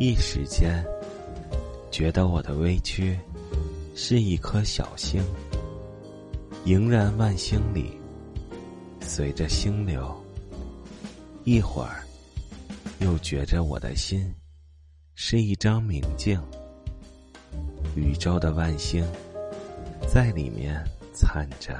一时间觉得我的微屈是一颗小星，盈然万星里，随着星流。一会儿，又觉着我的心是一张明镜，宇宙的万星在里面灿着。